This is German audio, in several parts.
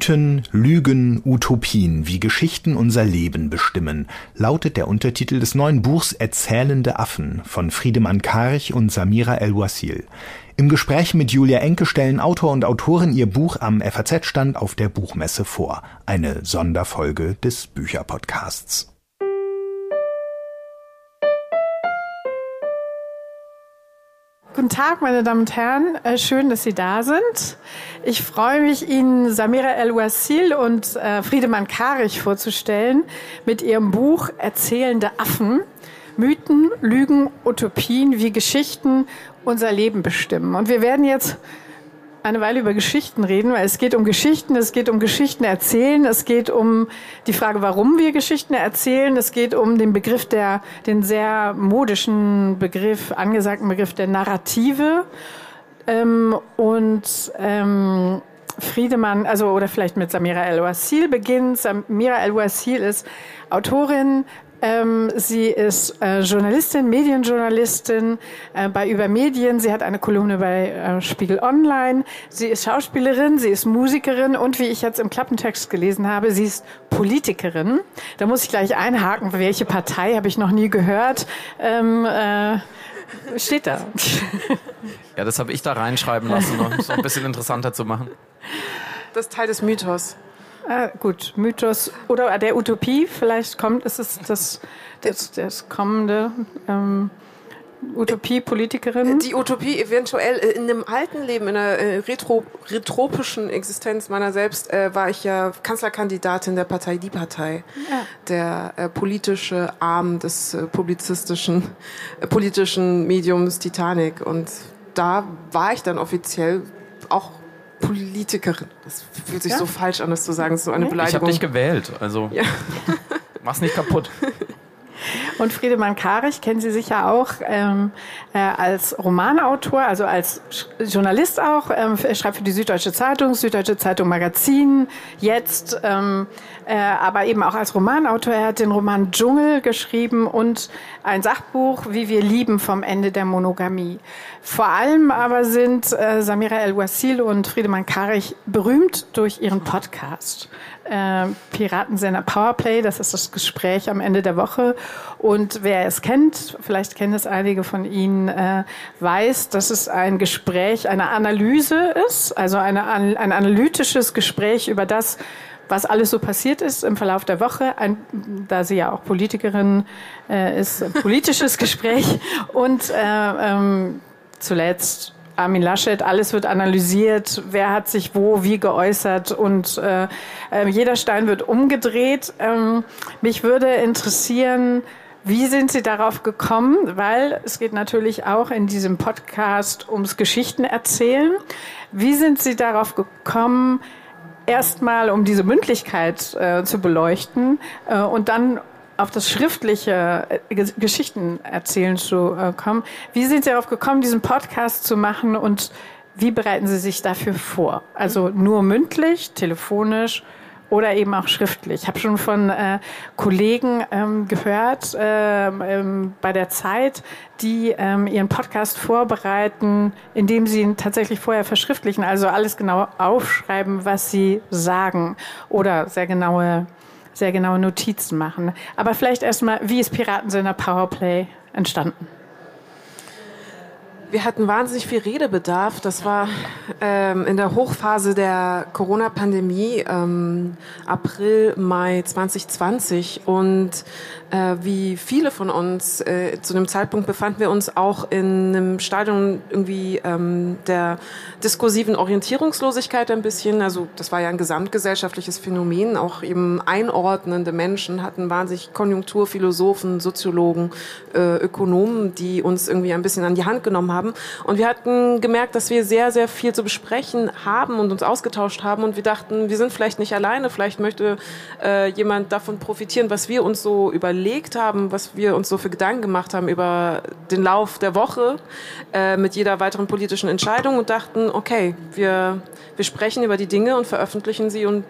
Mythen, Lügen, Utopien, wie Geschichten unser Leben bestimmen, lautet der Untertitel des neuen Buchs Erzählende Affen von Friedemann Karch und Samira El-Wasil. Im Gespräch mit Julia Enke stellen Autor und Autorin ihr Buch am FAZ-Stand auf der Buchmesse vor. Eine Sonderfolge des Bücherpodcasts. Guten Tag, meine Damen und Herren. Äh, schön, dass Sie da sind. Ich freue mich, Ihnen Samira El-Wasil und äh, Friedemann Karich vorzustellen mit ihrem Buch Erzählende Affen. Mythen, Lügen, Utopien, wie Geschichten unser Leben bestimmen. Und wir werden jetzt eine Weile über Geschichten reden, weil es geht um Geschichten, es geht um Geschichten erzählen, es geht um die Frage, warum wir Geschichten erzählen, es geht um den Begriff der, den sehr modischen Begriff, angesagten Begriff der Narrative. Ähm, und ähm, Friedemann, also oder vielleicht mit Samira El-Wasil beginnt. Samira El-Wasil ist Autorin, ähm, sie ist äh, Journalistin, Medienjournalistin äh, bei Übermedien. Sie hat eine Kolumne bei äh, Spiegel Online. Sie ist Schauspielerin, sie ist Musikerin und wie ich jetzt im Klappentext gelesen habe, sie ist Politikerin. Da muss ich gleich einhaken, welche Partei habe ich noch nie gehört. Ähm, äh, steht da. Ja, das habe ich da reinschreiben lassen, um es ein bisschen interessanter zu machen. Das ist Teil des Mythos. Ah, gut, Mythos oder der Utopie, vielleicht kommt, ist es das, das, das kommende. Ähm, Utopie, Politikerin? Die Utopie eventuell äh, in einem alten Leben, in einer äh, retro, retropischen Existenz meiner selbst, äh, war ich ja Kanzlerkandidatin der Partei Die Partei, ja. der äh, politische Arm des äh, publizistischen, äh, politischen Mediums Titanic. Und da war ich dann offiziell auch Politikerin. Das fühlt sich ja? so falsch an, das zu sagen. Das ist so eine Beleidigung. Ich habe dich gewählt, also ja. mach's nicht kaputt. Und Friedemann Karich kennen Sie sicher auch ähm, äh, als Romanautor, also als Journalist auch. Ähm, er schreibt für die Süddeutsche Zeitung, Süddeutsche Zeitung Magazin, jetzt, ähm, äh, aber eben auch als Romanautor. Er hat den Roman Dschungel geschrieben und ein Sachbuch, Wie wir lieben vom Ende der Monogamie. Vor allem aber sind äh, Samira El-Wasil und Friedemann Karich berühmt durch ihren Podcast äh, Piratensender Powerplay. Das ist das Gespräch am Ende der Woche. Wer es kennt, vielleicht kennen es einige von Ihnen, äh, weiß, dass es ein Gespräch, eine Analyse ist, also eine, ein analytisches Gespräch über das, was alles so passiert ist im Verlauf der Woche, ein, da sie ja auch Politikerin äh, ist, politisches Gespräch. Und äh, ähm, zuletzt Armin Laschet, alles wird analysiert, wer hat sich wo wie geäußert? Und äh, äh, jeder Stein wird umgedreht. Ähm, mich würde interessieren, wie sind Sie darauf gekommen? Weil es geht natürlich auch in diesem Podcast ums Geschichten erzählen. Wie sind Sie darauf gekommen, erstmal um diese Mündlichkeit äh, zu beleuchten äh, und dann auf das schriftliche äh, Geschichten erzählen zu äh, kommen. Wie sind Sie darauf gekommen, diesen Podcast zu machen und wie bereiten Sie sich dafür vor? Also nur mündlich, telefonisch oder eben auch schriftlich. Ich habe schon von äh, Kollegen ähm, gehört ähm, ähm, bei der Zeit, die ähm, ihren Podcast vorbereiten, indem sie ihn tatsächlich vorher verschriftlichen, also alles genau aufschreiben, was sie sagen oder sehr genaue sehr genaue Notizen machen. Aber vielleicht erstmal, wie ist Piratensender Powerplay entstanden? Wir hatten wahnsinnig viel Redebedarf. Das war ähm, in der Hochphase der Corona-Pandemie, ähm, April, Mai 2020. Und äh, wie viele von uns äh, zu dem Zeitpunkt befanden wir uns auch in einem Stadium irgendwie ähm, der diskursiven Orientierungslosigkeit ein bisschen. Also das war ja ein gesamtgesellschaftliches Phänomen. Auch eben einordnende Menschen hatten wahnsinnig Konjunkturphilosophen, Soziologen, äh, Ökonomen, die uns irgendwie ein bisschen an die Hand genommen haben haben. Und wir hatten gemerkt, dass wir sehr, sehr viel zu besprechen haben und uns ausgetauscht haben. Und wir dachten, wir sind vielleicht nicht alleine. Vielleicht möchte äh, jemand davon profitieren, was wir uns so überlegt haben, was wir uns so für Gedanken gemacht haben über den Lauf der Woche äh, mit jeder weiteren politischen Entscheidung und dachten, okay, wir, wir sprechen über die Dinge und veröffentlichen sie und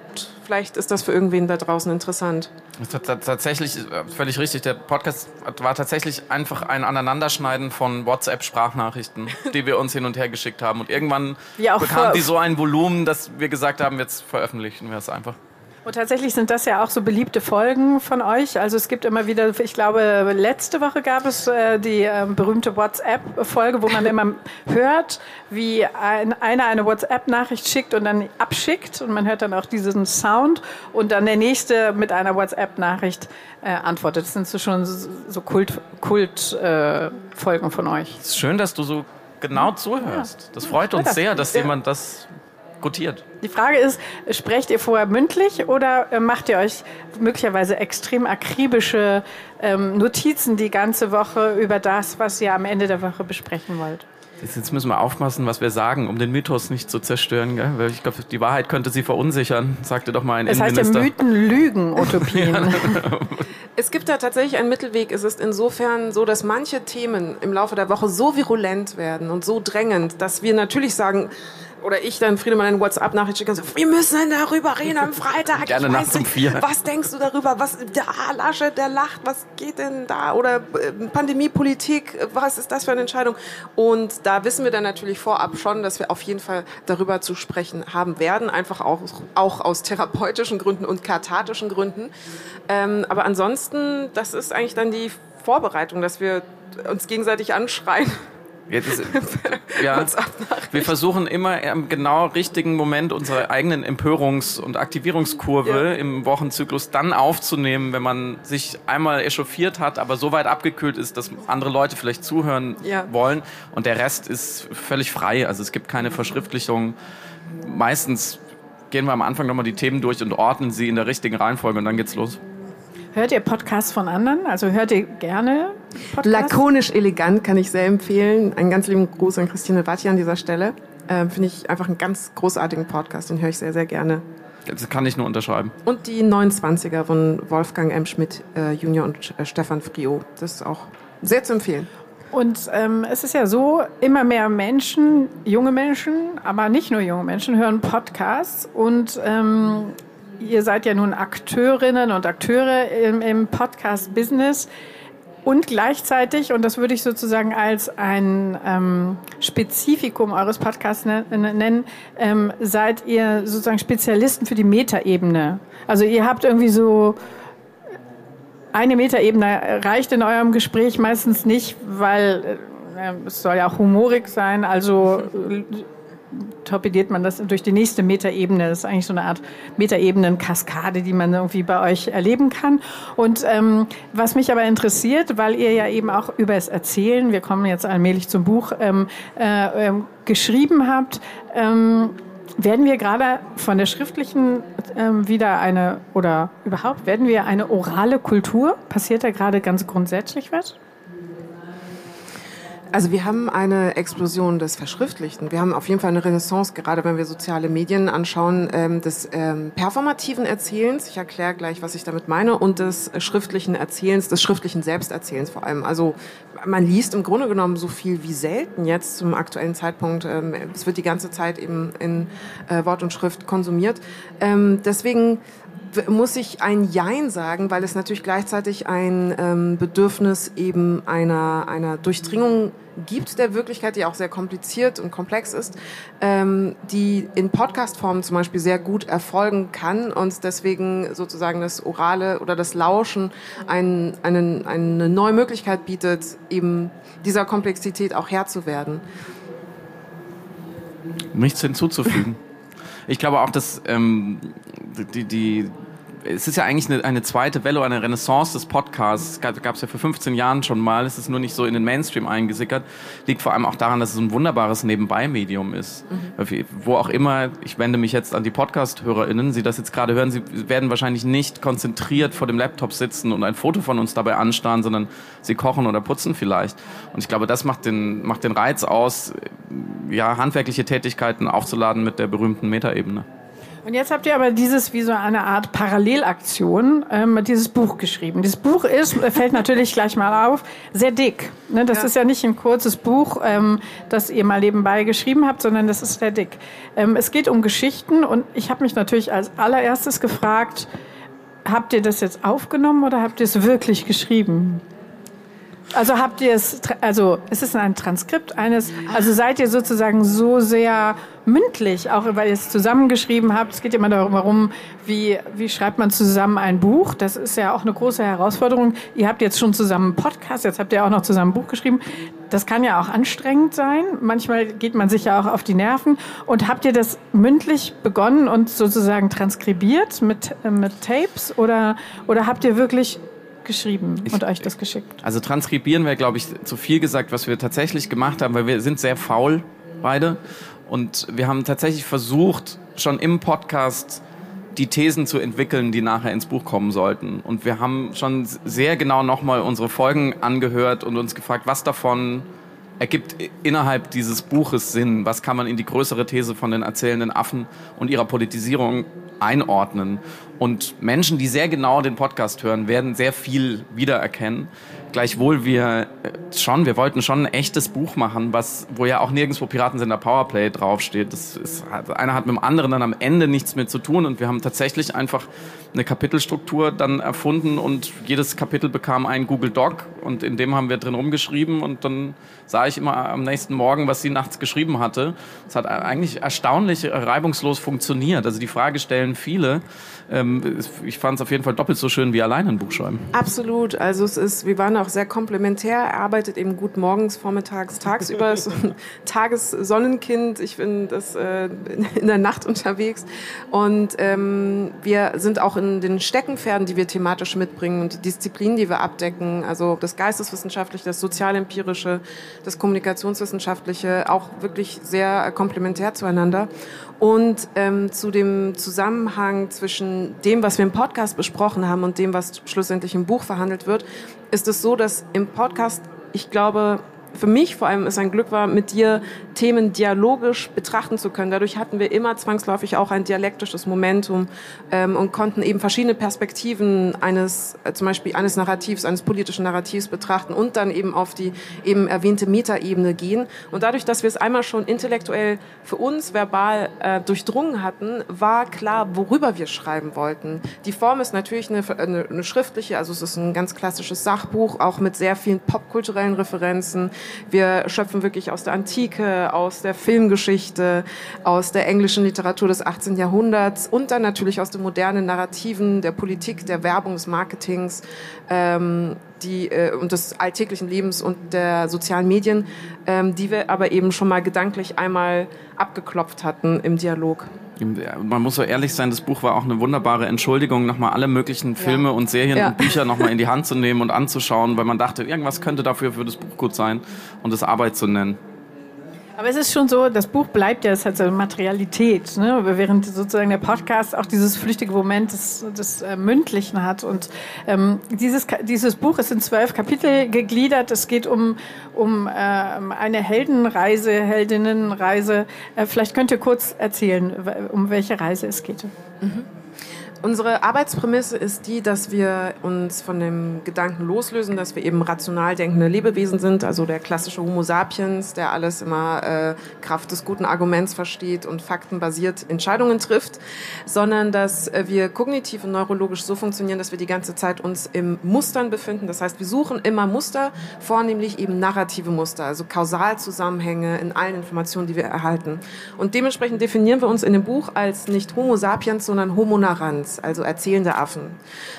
vielleicht ist das für irgendwen da draußen interessant. Tatsächlich, äh, völlig richtig. Der Podcast war tatsächlich einfach ein Aneinanderschneiden von WhatsApp-Sprachnachrichten, die wir uns hin und her geschickt haben. Und irgendwann bekam die so ein Volumen, dass wir gesagt haben, jetzt veröffentlichen wir es einfach. Und tatsächlich sind das ja auch so beliebte Folgen von euch. Also es gibt immer wieder, ich glaube, letzte Woche gab es äh, die äh, berühmte WhatsApp-Folge, wo man immer hört, wie ein, einer eine WhatsApp-Nachricht schickt und dann abschickt. Und man hört dann auch diesen Sound und dann der nächste mit einer WhatsApp-Nachricht äh, antwortet. Das sind so schon so Kult, Kult äh, Folgen von euch. Es ist schön, dass du so genau zuhörst. Das freut uns sehr, dass jemand das gutiert. Die Frage ist, sprecht ihr vorher mündlich oder äh, macht ihr euch möglicherweise extrem akribische ähm, Notizen die ganze Woche über das, was ihr am Ende der Woche besprechen wollt? Jetzt müssen wir aufpassen, was wir sagen, um den Mythos nicht zu zerstören. Gell? Weil ich glaube, die Wahrheit könnte sie verunsichern, sagte doch mal ein Es heißt ja Mythen, Lügen, Utopien. es gibt da tatsächlich einen Mittelweg. Es ist insofern so, dass manche Themen im Laufe der Woche so virulent werden und so drängend, dass wir natürlich sagen, oder ich dann Friedemann eine WhatsApp-Nachricht schicke und so, wir müssen darüber reden am Freitag. Gerne ich nachts um vier. Was denkst du darüber? Was, der Lasche, der lacht, was geht denn da? Oder äh, Pandemiepolitik, was ist das für eine Entscheidung? Und da wissen wir dann natürlich vorab schon, dass wir auf jeden Fall darüber zu sprechen haben werden, einfach auch, auch aus therapeutischen Gründen und kathartischen Gründen. Ähm, aber ansonsten, das ist eigentlich dann die Vorbereitung, dass wir uns gegenseitig anschreien Jetzt, ja, wir versuchen immer im genau richtigen Moment unsere eigenen Empörungs- und Aktivierungskurve ja. im Wochenzyklus dann aufzunehmen, wenn man sich einmal echauffiert hat, aber so weit abgekühlt ist, dass andere Leute vielleicht zuhören ja. wollen. Und der Rest ist völlig frei. Also es gibt keine Verschriftlichung. Meistens gehen wir am Anfang nochmal die Themen durch und ordnen sie in der richtigen Reihenfolge und dann geht's los. Hört ihr Podcasts von anderen? Also hört ihr gerne Podcasts? Lakonisch elegant kann ich sehr empfehlen. Einen ganz lieben Gruß an Christine Watti an dieser Stelle. Ähm, Finde ich einfach einen ganz großartigen Podcast, den höre ich sehr, sehr gerne. Das kann ich nur unterschreiben. Und die 29er von Wolfgang M. Schmidt äh, Junior und äh, Stefan Frio. Das ist auch sehr zu empfehlen. Und ähm, es ist ja so, immer mehr Menschen, junge Menschen, aber nicht nur junge Menschen, hören Podcasts. Und ähm, ihr seid ja nun Akteurinnen und Akteure im, im Podcast-Business. Und gleichzeitig, und das würde ich sozusagen als ein ähm, Spezifikum eures Podcasts nennen, ähm, seid ihr sozusagen Spezialisten für die Metaebene. Also ihr habt irgendwie so eine Metaebene reicht in eurem Gespräch meistens nicht, weil äh, es soll ja auch humorig sein. Also torpediert man das durch die nächste Metaebene. Das ist eigentlich so eine Art Metaebenen-Kaskade, die man irgendwie bei euch erleben kann. Und ähm, was mich aber interessiert, weil ihr ja eben auch über das Erzählen, wir kommen jetzt allmählich zum Buch, ähm, äh, ähm, geschrieben habt, ähm, werden wir gerade von der schriftlichen ähm, wieder eine, oder überhaupt, werden wir eine orale Kultur? Passiert da gerade ganz grundsätzlich was? Also wir haben eine Explosion des Verschriftlichten. Wir haben auf jeden Fall eine Renaissance, gerade wenn wir soziale Medien anschauen, ähm, des ähm, performativen Erzählens. Ich erkläre gleich, was ich damit meine, und des schriftlichen Erzählens, des schriftlichen Selbsterzählens vor allem. Also man liest im Grunde genommen so viel wie selten jetzt zum aktuellen Zeitpunkt. Ähm, es wird die ganze Zeit eben in äh, Wort und Schrift konsumiert. Ähm, deswegen muss ich ein Jein sagen, weil es natürlich gleichzeitig ein ähm, Bedürfnis eben einer, einer Durchdringung gibt der Wirklichkeit, die auch sehr kompliziert und komplex ist, ähm, die in Podcast-Form zum Beispiel sehr gut erfolgen kann und deswegen sozusagen das Orale oder das Lauschen ein, einen, eine neue Möglichkeit bietet, eben dieser Komplexität auch Herr zu werden. Nichts hinzuzufügen. Ich glaube auch, dass ähm, die, die, es ist ja eigentlich eine, eine zweite Welle, eine Renaissance des Podcasts. Gab es ja vor 15 Jahren schon mal. Es ist nur nicht so in den Mainstream eingesickert. Liegt vor allem auch daran, dass es ein wunderbares Nebenbei-Medium ist. Mhm. Wo auch immer, ich wende mich jetzt an die Podcast-HörerInnen, Sie das jetzt gerade hören, Sie werden wahrscheinlich nicht konzentriert vor dem Laptop sitzen und ein Foto von uns dabei anstarren, sondern Sie kochen oder putzen vielleicht. Und ich glaube, das macht den, macht den Reiz aus, ja, handwerkliche Tätigkeiten aufzuladen mit der berühmten Metaebene. Und jetzt habt ihr aber dieses wie so eine Art Parallelaktion ähm, dieses Buch geschrieben. Dieses Buch ist, fällt natürlich gleich mal auf, sehr dick. Ne? Das ja. ist ja nicht ein kurzes Buch, ähm, das ihr mal nebenbei geschrieben habt, sondern das ist sehr dick. Ähm, es geht um Geschichten und ich habe mich natürlich als allererstes gefragt, habt ihr das jetzt aufgenommen oder habt ihr es wirklich geschrieben? Also habt ihr es, also ist es ein Transkript eines, also seid ihr sozusagen so sehr mündlich, auch weil ihr es zusammengeschrieben habt. Es geht immer darum, wie, wie schreibt man zusammen ein Buch. Das ist ja auch eine große Herausforderung. Ihr habt jetzt schon zusammen einen Podcast, jetzt habt ihr auch noch zusammen ein Buch geschrieben. Das kann ja auch anstrengend sein. Manchmal geht man sich ja auch auf die Nerven. Und habt ihr das mündlich begonnen und sozusagen transkribiert mit, äh, mit Tapes oder, oder habt ihr wirklich geschrieben ich, und euch das geschickt? Also transkribieren wäre, glaube ich, zu viel gesagt, was wir tatsächlich gemacht haben, weil wir sind sehr faul beide und wir haben tatsächlich versucht, schon im Podcast die Thesen zu entwickeln, die nachher ins Buch kommen sollten. Und wir haben schon sehr genau nochmal unsere Folgen angehört und uns gefragt, was davon ergibt innerhalb dieses Buches Sinn? Was kann man in die größere These von den erzählenden Affen und ihrer Politisierung einordnen? Und Menschen, die sehr genau den Podcast hören, werden sehr viel wiedererkennen. Gleichwohl wir äh, schon, wir wollten schon ein echtes Buch machen, was, wo ja auch nirgendwo Piratensender Powerplay draufsteht. Das ist, einer hat mit dem anderen dann am Ende nichts mehr zu tun und wir haben tatsächlich einfach eine Kapitelstruktur dann erfunden und jedes Kapitel bekam einen Google Doc und in dem haben wir drin rumgeschrieben und dann sah ich immer am nächsten Morgen, was sie nachts geschrieben hatte. Es hat eigentlich erstaunlich reibungslos funktioniert. Also die Frage stellen viele. Ähm, ich fand es auf jeden Fall doppelt so schön wie alleine ein Buch schreiben. Absolut. Also es ist, wir waren auch sehr komplementär. Er arbeitet eben gut morgens, vormittags, tagsüber. ist ein Tagessonnenkind. Ich bin das äh, in der Nacht unterwegs. Und ähm, wir sind auch in den Steckenpferden, die wir thematisch mitbringen und die Disziplinen, die wir abdecken. Also das Geisteswissenschaftliche, das Sozialempirische, das Kommunikationswissenschaftliche auch wirklich sehr komplementär zueinander. Und ähm, zu dem Zusammenhang zwischen dem, was wir im Podcast besprochen haben und dem, was schlussendlich im Buch verhandelt wird, ist es so, dass im Podcast, ich glaube, für mich vor allem es ein Glück war, mit dir Themen dialogisch betrachten zu können. Dadurch hatten wir immer zwangsläufig auch ein dialektisches Momentum ähm, und konnten eben verschiedene Perspektiven eines, äh, zum Beispiel eines Narrativs, eines politischen Narrativs betrachten und dann eben auf die eben erwähnte Metaebene gehen. Und dadurch, dass wir es einmal schon intellektuell für uns verbal äh, durchdrungen hatten, war klar, worüber wir schreiben wollten. Die Form ist natürlich eine, eine, eine schriftliche, also es ist ein ganz klassisches Sachbuch, auch mit sehr vielen popkulturellen Referenzen. Wir schöpfen wirklich aus der Antike, aus der Filmgeschichte, aus der englischen Literatur des 18. Jahrhunderts und dann natürlich aus den modernen Narrativen der Politik, der Werbung, des Marketings ähm, die, äh, und des alltäglichen Lebens und der sozialen Medien, ähm, die wir aber eben schon mal gedanklich einmal abgeklopft hatten im Dialog. Man muss so ehrlich sein, das Buch war auch eine wunderbare Entschuldigung, nochmal alle möglichen Filme ja. und Serien ja. und Bücher nochmal in die Hand zu nehmen und anzuschauen, weil man dachte, irgendwas könnte dafür für das Buch gut sein und es Arbeit zu nennen. Aber es ist schon so, das Buch bleibt ja, es hat so eine Materialität, ne? während sozusagen der Podcast auch dieses flüchtige Moment des, des äh, Mündlichen hat. Und ähm, dieses, dieses Buch ist in zwölf Kapitel gegliedert. Es geht um, um äh, eine Heldenreise, Heldinnenreise. Äh, vielleicht könnt ihr kurz erzählen, um welche Reise es geht. Mhm. Unsere Arbeitsprämisse ist die, dass wir uns von dem Gedanken loslösen, dass wir eben rational denkende Lebewesen sind, also der klassische Homo sapiens, der alles immer äh, Kraft des guten Arguments versteht und faktenbasiert Entscheidungen trifft, sondern dass äh, wir kognitiv und neurologisch so funktionieren, dass wir die ganze Zeit uns im Mustern befinden. Das heißt, wir suchen immer Muster, vornehmlich eben narrative Muster, also Kausalzusammenhänge in allen Informationen, die wir erhalten. Und dementsprechend definieren wir uns in dem Buch als nicht Homo sapiens, sondern Homo narrans. Science, also erzählende Affen.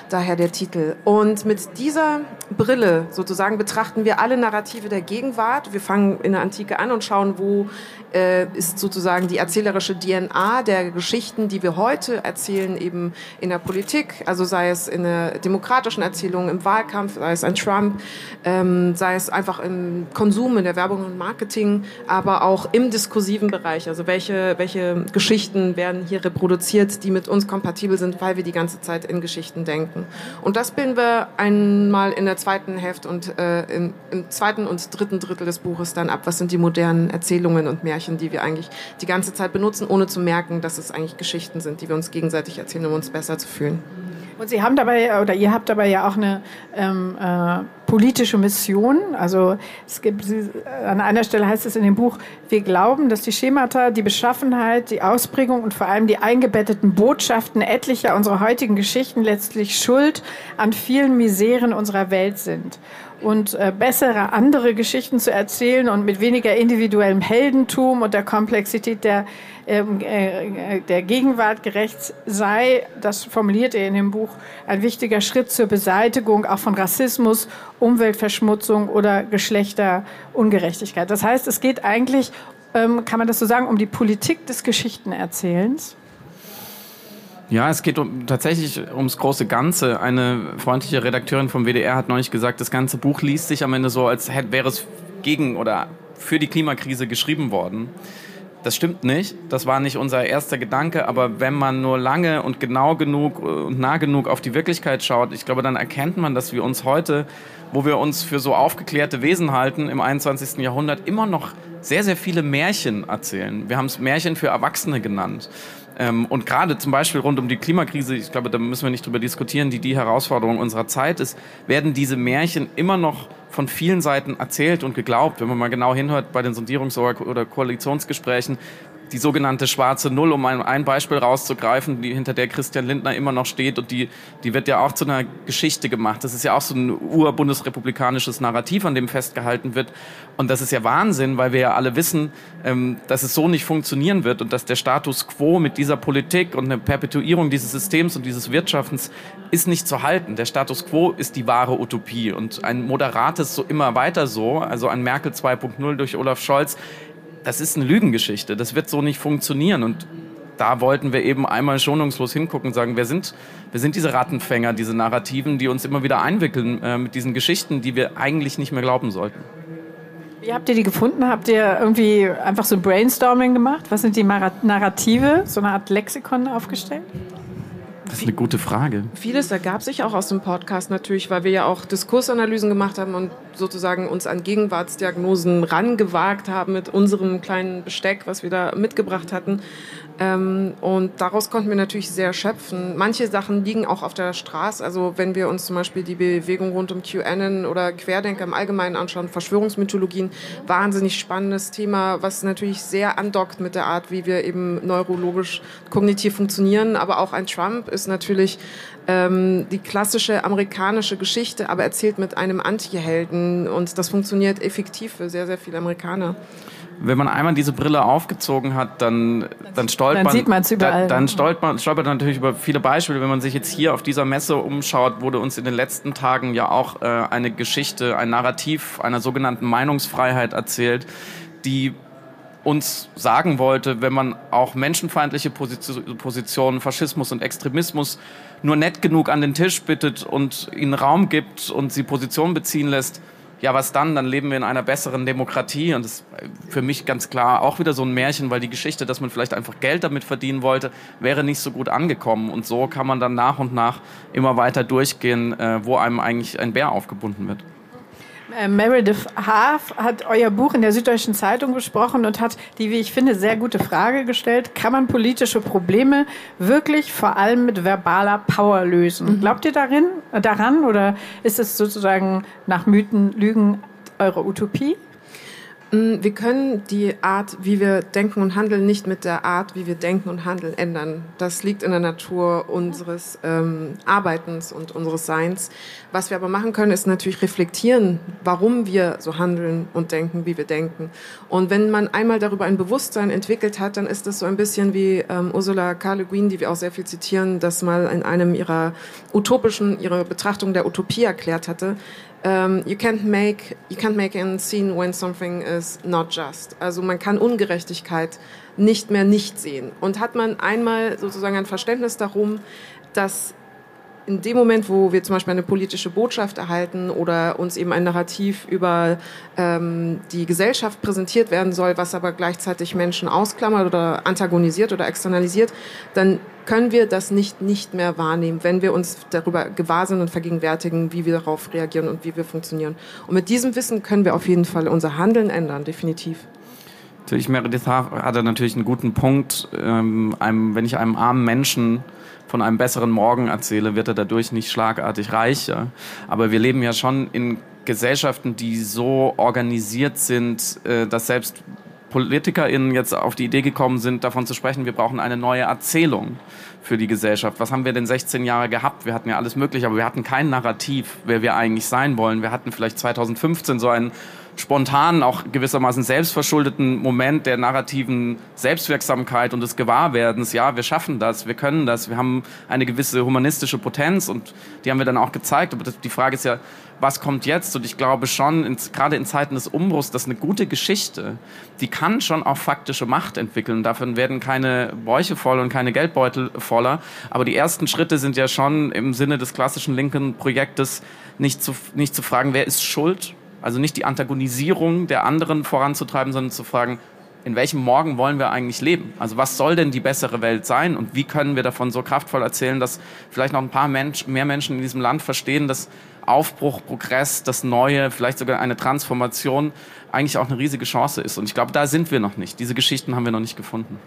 Daher der Titel. Und mit dieser Brille sozusagen betrachten wir alle Narrative der Gegenwart. Wir fangen in der Antike an und schauen, wo äh, ist sozusagen die erzählerische DNA der Geschichten, die wir heute erzählen, eben in der Politik, also sei es in der demokratischen Erzählung, im Wahlkampf, sei es ein Trump, ähm, sei es einfach im Konsum, in der Werbung und Marketing, aber auch im diskursiven Bereich. Also welche, welche Geschichten werden hier reproduziert, die mit uns kompatibel sind, weil wir die ganze Zeit in Geschichten denken. Und das bilden wir einmal in der zweiten Hälfte und äh, im, im zweiten und dritten Drittel des Buches dann ab. Was sind die modernen Erzählungen und Märchen, die wir eigentlich die ganze Zeit benutzen, ohne zu merken, dass es eigentlich Geschichten sind, die wir uns gegenseitig erzählen, um uns besser zu fühlen. Und Sie haben dabei, oder ihr habt dabei ja auch eine ähm, äh, politische Mission. Also es gibt, an einer Stelle heißt es in dem Buch, wir glauben, dass die Schemata, die Beschaffenheit, die Ausprägung und vor allem die eingebetteten Botschaften etlicher unserer heutigen Geschichten letztlich Schuld an vielen Miseren unserer Welt sind und äh, bessere andere Geschichten zu erzählen und mit weniger individuellem Heldentum und der Komplexität der, ähm, äh, der Gegenwart gerecht sei, das formuliert er in dem Buch, ein wichtiger Schritt zur Beseitigung auch von Rassismus, Umweltverschmutzung oder Geschlechterungerechtigkeit. Das heißt, es geht eigentlich, ähm, kann man das so sagen, um die Politik des Geschichtenerzählens. Ja, es geht um, tatsächlich ums große Ganze. Eine freundliche Redakteurin vom WDR hat neulich gesagt, das ganze Buch liest sich am Ende so, als wäre es gegen oder für die Klimakrise geschrieben worden. Das stimmt nicht. Das war nicht unser erster Gedanke. Aber wenn man nur lange und genau genug und nah genug auf die Wirklichkeit schaut, ich glaube, dann erkennt man, dass wir uns heute, wo wir uns für so aufgeklärte Wesen halten, im 21. Jahrhundert immer noch sehr, sehr viele Märchen erzählen. Wir haben es Märchen für Erwachsene genannt. Ähm, und gerade zum Beispiel rund um die Klimakrise, ich glaube, da müssen wir nicht drüber diskutieren, die die Herausforderung unserer Zeit ist, werden diese Märchen immer noch von vielen Seiten erzählt und geglaubt. Wenn man mal genau hinhört bei den Sondierungs- oder Koalitionsgesprächen, die sogenannte schwarze Null, um ein, Beispiel rauszugreifen, die, hinter der Christian Lindner immer noch steht und die, die wird ja auch zu einer Geschichte gemacht. Das ist ja auch so ein urbundesrepublikanisches Narrativ, an dem festgehalten wird. Und das ist ja Wahnsinn, weil wir ja alle wissen, ähm, dass es so nicht funktionieren wird und dass der Status quo mit dieser Politik und einer Perpetuierung dieses Systems und dieses Wirtschaftens ist nicht zu halten. Der Status quo ist die wahre Utopie und ein moderates so immer weiter so, also ein Merkel 2.0 durch Olaf Scholz, das ist eine Lügengeschichte. Das wird so nicht funktionieren. Und da wollten wir eben einmal schonungslos hingucken und sagen, wer sind, wer sind diese Rattenfänger, diese Narrativen, die uns immer wieder einwickeln äh, mit diesen Geschichten, die wir eigentlich nicht mehr glauben sollten. Wie habt ihr die gefunden? Habt ihr irgendwie einfach so Brainstorming gemacht? Was sind die Narrative? So eine Art Lexikon aufgestellt? Das ist eine gute Frage. Vieles ergab sich auch aus dem Podcast natürlich, weil wir ja auch Diskursanalysen gemacht haben und sozusagen uns an Gegenwartsdiagnosen rangewagt haben mit unserem kleinen Besteck, was wir da mitgebracht hatten. Ähm, und daraus konnten wir natürlich sehr schöpfen. Manche Sachen liegen auch auf der Straße. Also wenn wir uns zum Beispiel die Bewegung rund um QAnon oder Querdenker im Allgemeinen anschauen, Verschwörungsmythologien, wahnsinnig spannendes Thema, was natürlich sehr andockt mit der Art, wie wir eben neurologisch kognitiv funktionieren. Aber auch ein Trump ist natürlich ähm, die klassische amerikanische Geschichte, aber erzählt mit einem Anti-Helden. Und das funktioniert effektiv für sehr, sehr viele Amerikaner wenn man einmal diese Brille aufgezogen hat, dann, dann stolpert dann sieht man's überall. Dann, dann stolpert, stolpert man natürlich über viele Beispiele. Wenn man sich jetzt hier auf dieser Messe umschaut, wurde uns in den letzten Tagen ja auch äh, eine Geschichte, ein Narrativ einer sogenannten Meinungsfreiheit erzählt, die uns sagen wollte, wenn man auch menschenfeindliche Positionen, Faschismus und Extremismus nur nett genug an den Tisch bittet und ihnen Raum gibt und sie Position beziehen lässt, ja, was dann? Dann leben wir in einer besseren Demokratie und das ist für mich ganz klar auch wieder so ein Märchen, weil die Geschichte, dass man vielleicht einfach Geld damit verdienen wollte, wäre nicht so gut angekommen und so kann man dann nach und nach immer weiter durchgehen, äh, wo einem eigentlich ein Bär aufgebunden wird. Äh, Meredith Haaf hat euer Buch in der Süddeutschen Zeitung besprochen und hat die, wie ich finde, sehr gute Frage gestellt. Kann man politische Probleme wirklich vor allem mit verbaler Power lösen? Mhm. Glaubt ihr darin, daran oder ist es sozusagen nach Mythen, Lügen eure Utopie? Mm, wir können die Art, wie wir denken und handeln, nicht mit der Art, wie wir denken und handeln, ändern. Das liegt in der Natur unseres ähm, Arbeitens und unseres Seins. Was wir aber machen können, ist natürlich reflektieren, warum wir so handeln und denken, wie wir denken. Und wenn man einmal darüber ein Bewusstsein entwickelt hat, dann ist es so ein bisschen wie ähm, Ursula K. Le Guin, die wir auch sehr viel zitieren, das mal in einem ihrer utopischen, ihre Betrachtung der Utopie erklärt hatte um, you can't make you can't make a scene when something is not just. Also man kann Ungerechtigkeit nicht mehr nicht sehen. Und hat man einmal sozusagen ein Verständnis darum, dass in dem Moment, wo wir zum Beispiel eine politische Botschaft erhalten oder uns eben ein Narrativ über ähm, die Gesellschaft präsentiert werden soll, was aber gleichzeitig Menschen ausklammert oder antagonisiert oder externalisiert, dann können wir das nicht nicht mehr wahrnehmen, wenn wir uns darüber gewahr sind und vergegenwärtigen, wie wir darauf reagieren und wie wir funktionieren. Und mit diesem Wissen können wir auf jeden Fall unser Handeln ändern, definitiv. Natürlich, Meredith hatte natürlich einen guten Punkt. Ähm, einem, wenn ich einem armen Menschen von einem besseren Morgen erzähle, wird er dadurch nicht schlagartig reicher. Aber wir leben ja schon in Gesellschaften, die so organisiert sind, äh, dass selbst PolitikerInnen jetzt auf die Idee gekommen sind, davon zu sprechen, wir brauchen eine neue Erzählung für die Gesellschaft. Was haben wir denn 16 Jahre gehabt? Wir hatten ja alles Mögliche, aber wir hatten kein Narrativ, wer wir eigentlich sein wollen. Wir hatten vielleicht 2015 so einen spontanen, auch gewissermaßen selbstverschuldeten Moment der narrativen Selbstwirksamkeit und des Gewahrwerdens. Ja, wir schaffen das, wir können das, wir haben eine gewisse humanistische Potenz und die haben wir dann auch gezeigt. Aber die Frage ist ja, was kommt jetzt? Und ich glaube schon, in, gerade in Zeiten des Umbruchs, dass eine gute Geschichte, die kann schon auch faktische Macht entwickeln. Davon werden keine Bäuche voll und keine Geldbeutel voller. Aber die ersten Schritte sind ja schon im Sinne des klassischen linken Projektes nicht zu, nicht zu fragen, wer ist schuld? Also nicht die Antagonisierung der anderen voranzutreiben, sondern zu fragen, in welchem Morgen wollen wir eigentlich leben? Also was soll denn die bessere Welt sein und wie können wir davon so kraftvoll erzählen, dass vielleicht noch ein paar Mensch, mehr Menschen in diesem Land verstehen, dass Aufbruch, Progress, das Neue, vielleicht sogar eine Transformation eigentlich auch eine riesige Chance ist. Und ich glaube, da sind wir noch nicht. Diese Geschichten haben wir noch nicht gefunden.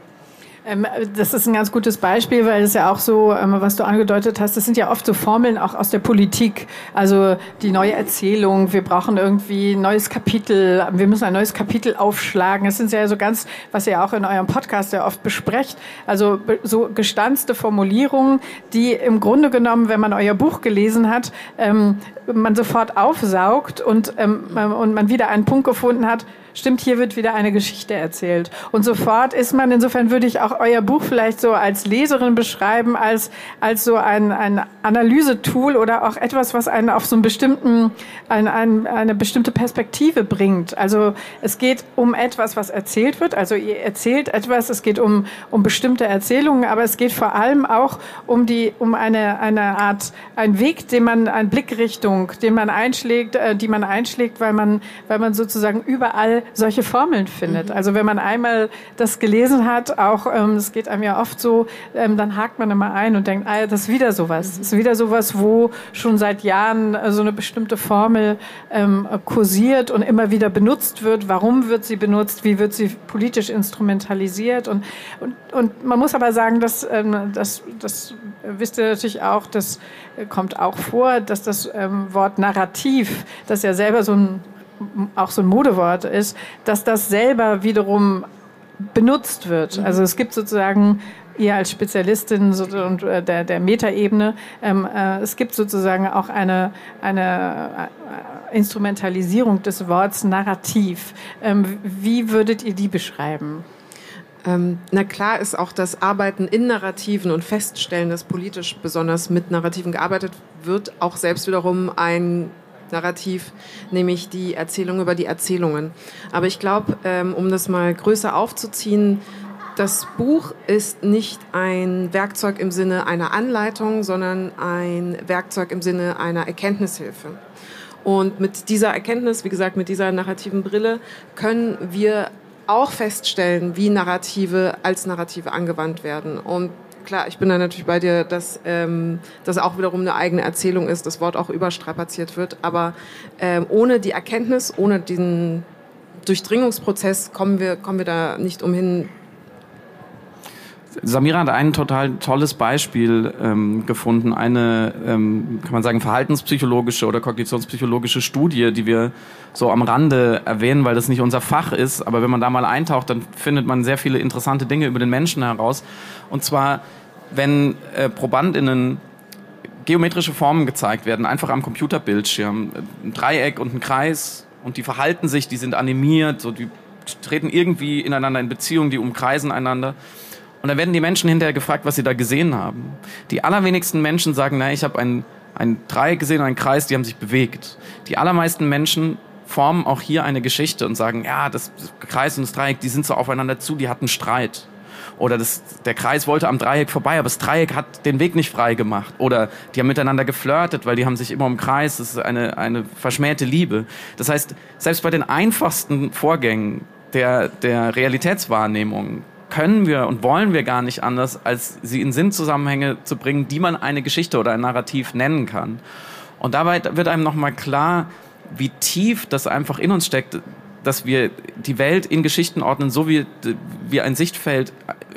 Ähm, das ist ein ganz gutes Beispiel, weil es ja auch so, ähm, was du angedeutet hast, das sind ja oft so Formeln auch aus der Politik. Also die neue Erzählung, wir brauchen irgendwie ein neues Kapitel, wir müssen ein neues Kapitel aufschlagen. Das sind ja so ganz, was ihr auch in eurem Podcast ja oft besprecht. Also so gestanzte Formulierungen, die im Grunde genommen, wenn man euer Buch gelesen hat, ähm, man sofort aufsaugt und, und man wieder einen Punkt gefunden hat, stimmt, hier wird wieder eine Geschichte erzählt. Und sofort ist man, insofern würde ich auch euer Buch vielleicht so als Leserin beschreiben, als, als so ein, ein Analysetool oder auch etwas, was einen auf so einen bestimmten, ein, ein, eine bestimmte Perspektive bringt. Also es geht um etwas, was erzählt wird. Also ihr erzählt etwas, es geht um, um bestimmte Erzählungen, aber es geht vor allem auch um die, um eine, eine Art, ein Weg, den man, eine Blickrichtung, den man einschlägt, äh, die man einschlägt, weil man, weil man sozusagen überall solche Formeln findet. Mhm. Also wenn man einmal das gelesen hat, auch ähm, es geht einem ja oft so, ähm, dann hakt man immer ein und denkt, ah, das ist wieder sowas. Mhm. Das ist wieder sowas, wo schon seit Jahren äh, so eine bestimmte Formel ähm, kursiert und immer wieder benutzt wird. Warum wird sie benutzt? Wie wird sie politisch instrumentalisiert? Und, und, und man muss aber sagen, dass, ähm, das, das wisst ihr natürlich auch, das kommt auch vor, dass das ähm, Wort Narrativ, das ja selber so ein auch so ein Modewort ist, dass das selber wiederum benutzt wird. Mhm. Also es gibt sozusagen ihr als Spezialistin und äh, der, der Metaebene, ähm, äh, es gibt sozusagen auch eine, eine äh, Instrumentalisierung des Wortes Narrativ. Ähm, wie würdet ihr die beschreiben? Ähm, na klar ist auch das Arbeiten in Narrativen und Feststellen, dass politisch besonders mit Narrativen gearbeitet wird, auch selbst wiederum ein Narrativ, nämlich die Erzählung über die Erzählungen. Aber ich glaube, ähm, um das mal größer aufzuziehen, das Buch ist nicht ein Werkzeug im Sinne einer Anleitung, sondern ein Werkzeug im Sinne einer Erkenntnishilfe. Und mit dieser Erkenntnis, wie gesagt, mit dieser narrativen Brille, können wir auch feststellen, wie Narrative als Narrative angewandt werden. Und klar, ich bin da natürlich bei dir, dass ähm, das auch wiederum eine eigene Erzählung ist, das Wort auch überstrapaziert wird. Aber ähm, ohne die Erkenntnis, ohne diesen Durchdringungsprozess kommen wir, kommen wir da nicht umhin, Samira hat ein total tolles Beispiel ähm, gefunden, eine, ähm, kann man sagen, verhaltenspsychologische oder kognitionspsychologische Studie, die wir so am Rande erwähnen, weil das nicht unser Fach ist. Aber wenn man da mal eintaucht, dann findet man sehr viele interessante Dinge über den Menschen heraus. Und zwar, wenn äh, ProbandInnen geometrische Formen gezeigt werden, einfach am Computerbildschirm, ein Dreieck und ein Kreis, und die verhalten sich, die sind animiert, so die treten irgendwie ineinander in Beziehung, die umkreisen einander. Und dann werden die Menschen hinterher gefragt, was sie da gesehen haben. Die allerwenigsten Menschen sagen, na, ich habe ein, ein Dreieck gesehen, einen Kreis, die haben sich bewegt. Die allermeisten Menschen formen auch hier eine Geschichte und sagen, ja, das Kreis und das Dreieck, die sind so aufeinander zu, die hatten Streit. Oder das, der Kreis wollte am Dreieck vorbei, aber das Dreieck hat den Weg nicht frei gemacht. Oder die haben miteinander geflirtet, weil die haben sich immer im Kreis. Das ist eine, eine verschmähte Liebe. Das heißt, selbst bei den einfachsten Vorgängen der, der Realitätswahrnehmung können wir und wollen wir gar nicht anders, als sie in Sinnzusammenhänge zu bringen, die man eine Geschichte oder ein Narrativ nennen kann. Und dabei wird einem nochmal klar, wie tief das einfach in uns steckt, dass wir die Welt in Geschichten ordnen, so wie wir ein Sichtfeld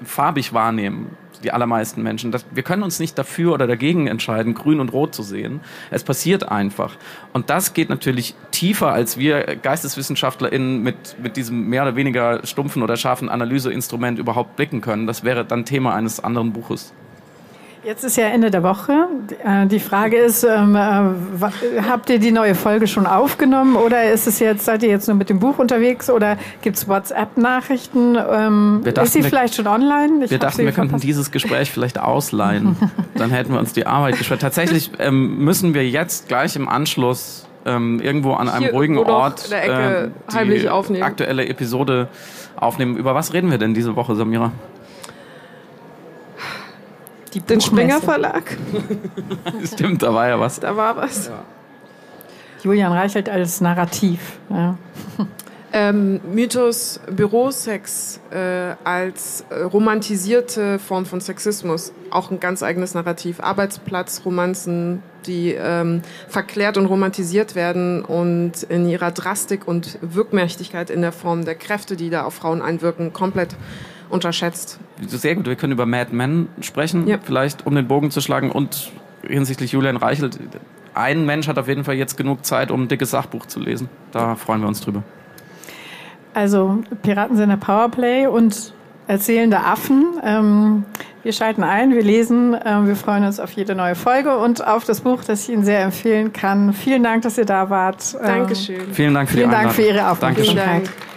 farbig wahrnehmen die allermeisten Menschen. Das, wir können uns nicht dafür oder dagegen entscheiden, grün und rot zu sehen. Es passiert einfach. Und das geht natürlich tiefer, als wir GeisteswissenschaftlerInnen mit, mit diesem mehr oder weniger stumpfen oder scharfen Analyseinstrument überhaupt blicken können. Das wäre dann Thema eines anderen Buches. Jetzt ist ja Ende der Woche. Äh, die Frage ist, ähm, äh, habt ihr die neue Folge schon aufgenommen oder ist es jetzt, seid ihr jetzt nur mit dem Buch unterwegs oder gibt es WhatsApp-Nachrichten? Ähm, ist sie wir, vielleicht schon online? Ich wir dachten, wir könnten dieses Gespräch vielleicht ausleihen. Dann hätten wir uns die Arbeit gespart. Tatsächlich ähm, müssen wir jetzt gleich im Anschluss ähm, irgendwo an einem Hier ruhigen Ort äh, die aktuelle Episode aufnehmen. Über was reden wir denn diese Woche, Samira? Die Den Springer Verlag. Stimmt, da war ja was. Da war was. Ja. Julian Reichelt als Narrativ. Ja. Ähm, Mythos Bürosex äh, als äh, romantisierte Form von Sexismus, auch ein ganz eigenes Narrativ. Arbeitsplatzromanzen, die ähm, verklärt und romantisiert werden und in ihrer Drastik und Wirkmächtigkeit in der Form der Kräfte, die da auf Frauen einwirken, komplett unterschätzt. Sehr gut, wir können über Mad Men sprechen, ja. vielleicht um den Bogen zu schlagen und hinsichtlich Julian Reichelt. Ein Mensch hat auf jeden Fall jetzt genug Zeit, um ein dickes Sachbuch zu lesen. Da freuen wir uns drüber. Also Piraten sind der Powerplay und erzählende Affen. Ähm, wir schalten ein, wir lesen, ähm, wir freuen uns auf jede neue Folge und auf das Buch, das ich Ihnen sehr empfehlen kann. Vielen Dank, dass ihr da wart. Ähm, Dankeschön. Vielen Dank für Vielen die Dank für Ihre Aufmerksamkeit. Dankeschön.